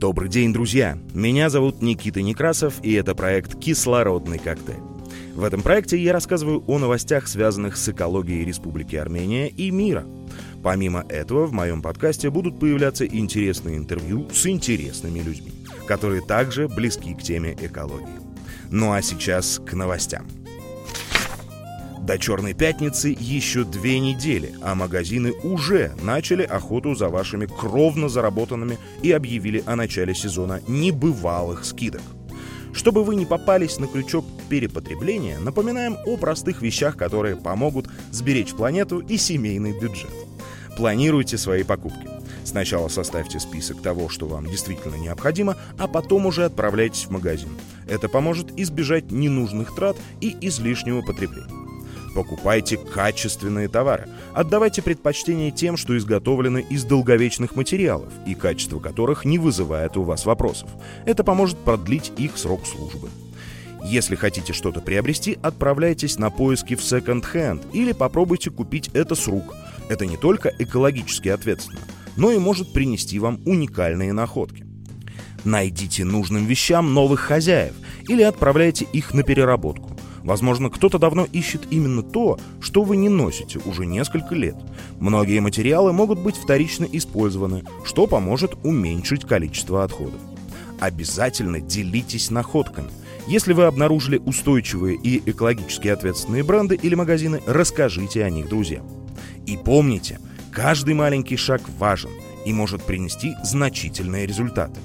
Добрый день, друзья! Меня зовут Никита Некрасов, и это проект «Кислородный коктейль». В этом проекте я рассказываю о новостях, связанных с экологией Республики Армения и мира. Помимо этого, в моем подкасте будут появляться интересные интервью с интересными людьми, которые также близки к теме экологии. Ну а сейчас к новостям. До Черной Пятницы еще две недели, а магазины уже начали охоту за вашими кровно заработанными и объявили о начале сезона небывалых скидок. Чтобы вы не попались на крючок перепотребления, напоминаем о простых вещах, которые помогут сберечь планету и семейный бюджет. Планируйте свои покупки. Сначала составьте список того, что вам действительно необходимо, а потом уже отправляйтесь в магазин. Это поможет избежать ненужных трат и излишнего потребления. Покупайте качественные товары. Отдавайте предпочтение тем, что изготовлены из долговечных материалов и качество которых не вызывает у вас вопросов. Это поможет продлить их срок службы. Если хотите что-то приобрести, отправляйтесь на поиски в секонд-хенд или попробуйте купить это с рук. Это не только экологически ответственно, но и может принести вам уникальные находки. Найдите нужным вещам новых хозяев или отправляйте их на переработку. Возможно, кто-то давно ищет именно то, что вы не носите уже несколько лет. Многие материалы могут быть вторично использованы, что поможет уменьшить количество отходов. Обязательно делитесь находками. Если вы обнаружили устойчивые и экологически ответственные бренды или магазины, расскажите о них друзьям. И помните, каждый маленький шаг важен и может принести значительные результаты.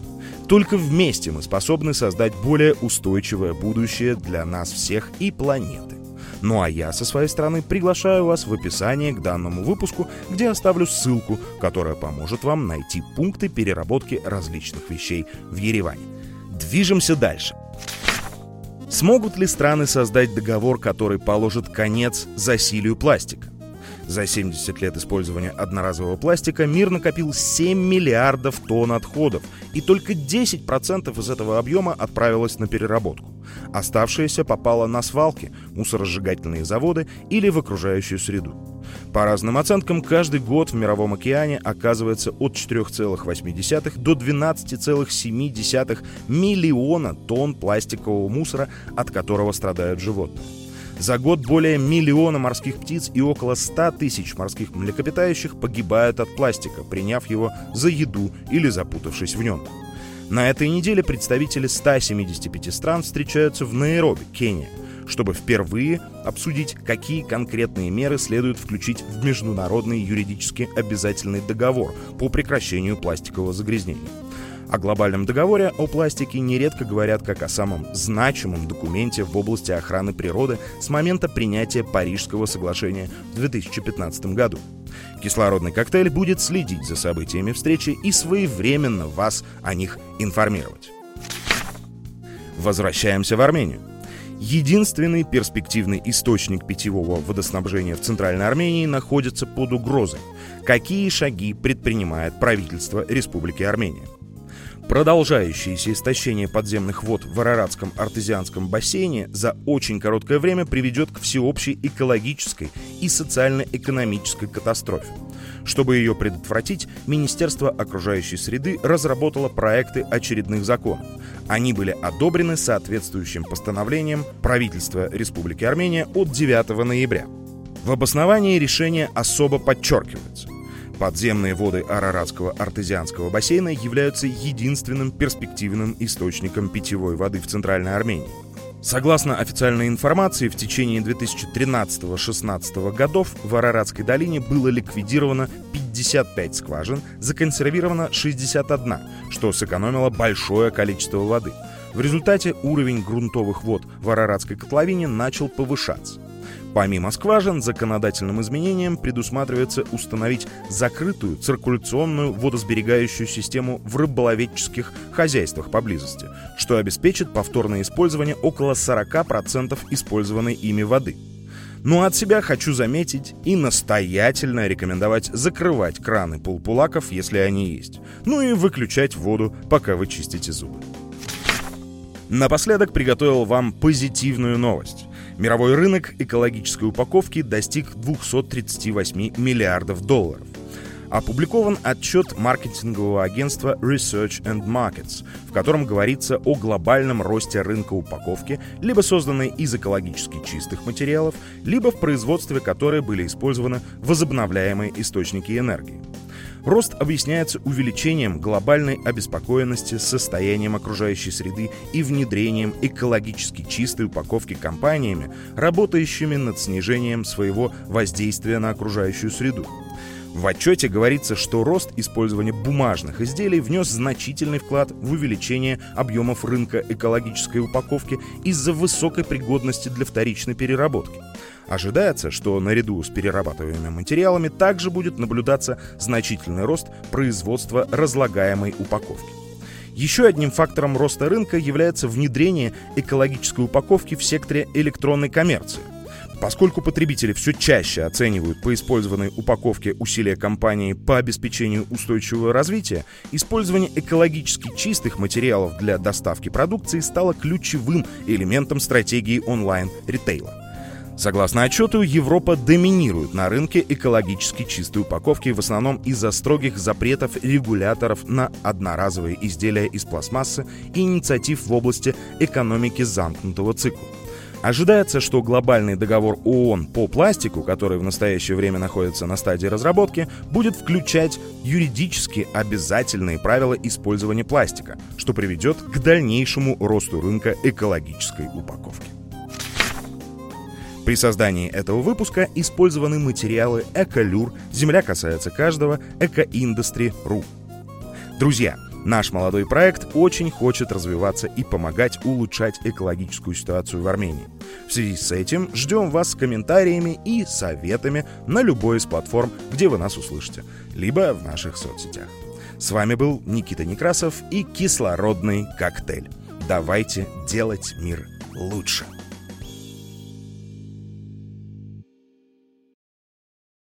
Только вместе мы способны создать более устойчивое будущее для нас всех и планеты. Ну а я со своей стороны приглашаю вас в описании к данному выпуску, где оставлю ссылку, которая поможет вам найти пункты переработки различных вещей в Ереване. Движемся дальше. Смогут ли страны создать договор, который положит конец засилию пластика? За 70 лет использования одноразового пластика мир накопил 7 миллиардов тонн отходов, и только 10% из этого объема отправилось на переработку. Оставшееся попало на свалки, мусоросжигательные заводы или в окружающую среду. По разным оценкам, каждый год в Мировом океане оказывается от 4,8 до 12,7 миллиона тонн пластикового мусора, от которого страдают животные. За год более миллиона морских птиц и около 100 тысяч морских млекопитающих погибают от пластика, приняв его за еду или запутавшись в нем. На этой неделе представители 175 стран встречаются в Найроби, Кения, чтобы впервые обсудить, какие конкретные меры следует включить в международный юридически обязательный договор по прекращению пластикового загрязнения. О глобальном договоре о пластике нередко говорят как о самом значимом документе в области охраны природы с момента принятия Парижского соглашения в 2015 году. Кислородный коктейль будет следить за событиями встречи и своевременно вас о них информировать. Возвращаемся в Армению. Единственный перспективный источник питьевого водоснабжения в Центральной Армении находится под угрозой. Какие шаги предпринимает правительство Республики Армения? Продолжающееся истощение подземных вод в Араратском артезианском бассейне за очень короткое время приведет к всеобщей экологической и социально-экономической катастрофе. Чтобы ее предотвратить, Министерство окружающей среды разработало проекты очередных законов. Они были одобрены соответствующим постановлением правительства Республики Армения от 9 ноября. В обосновании решения особо подчеркивается, Подземные воды Араратского артезианского бассейна являются единственным перспективным источником питьевой воды в Центральной Армении. Согласно официальной информации, в течение 2013-16 годов в Араратской долине было ликвидировано 55 скважин, законсервировано 61, что сэкономило большое количество воды. В результате уровень грунтовых вод в Араратской котловине начал повышаться. Помимо скважин, законодательным изменением предусматривается установить закрытую циркуляционную водосберегающую систему в рыболоведческих хозяйствах поблизости, что обеспечит повторное использование около 40% использованной ими воды. Ну а от себя хочу заметить и настоятельно рекомендовать закрывать краны полпулаков, если они есть. Ну и выключать воду, пока вы чистите зубы. Напоследок приготовил вам позитивную новость. Мировой рынок экологической упаковки достиг 238 миллиардов долларов. опубликован отчет маркетингового агентства Research and Markets, в котором говорится о глобальном росте рынка упаковки, либо созданной из экологически чистых материалов, либо в производстве которой были использованы возобновляемые источники энергии. Рост объясняется увеличением глобальной обеспокоенности состоянием окружающей среды и внедрением экологически чистой упаковки компаниями, работающими над снижением своего воздействия на окружающую среду. В отчете говорится, что рост использования бумажных изделий внес значительный вклад в увеличение объемов рынка экологической упаковки из-за высокой пригодности для вторичной переработки. Ожидается, что наряду с перерабатываемыми материалами также будет наблюдаться значительный рост производства разлагаемой упаковки. Еще одним фактором роста рынка является внедрение экологической упаковки в секторе электронной коммерции. Поскольку потребители все чаще оценивают по использованной упаковке усилия компании по обеспечению устойчивого развития, использование экологически чистых материалов для доставки продукции стало ключевым элементом стратегии онлайн-ритейла. Согласно отчету, Европа доминирует на рынке экологически чистой упаковки в основном из-за строгих запретов регуляторов на одноразовые изделия из пластмассы и инициатив в области экономики замкнутого цикла. Ожидается, что глобальный договор ООН по пластику, который в настоящее время находится на стадии разработки, будет включать юридически обязательные правила использования пластика, что приведет к дальнейшему росту рынка экологической упаковки. При создании этого выпуска использованы материалы Эколюр, Земля касается каждого, Экоиндустри.ру. Друзья, наш молодой проект очень хочет развиваться и помогать улучшать экологическую ситуацию в Армении. В связи с этим ждем вас с комментариями и советами на любой из платформ, где вы нас услышите, либо в наших соцсетях. С вами был Никита Некрасов и кислородный коктейль. Давайте делать мир лучше.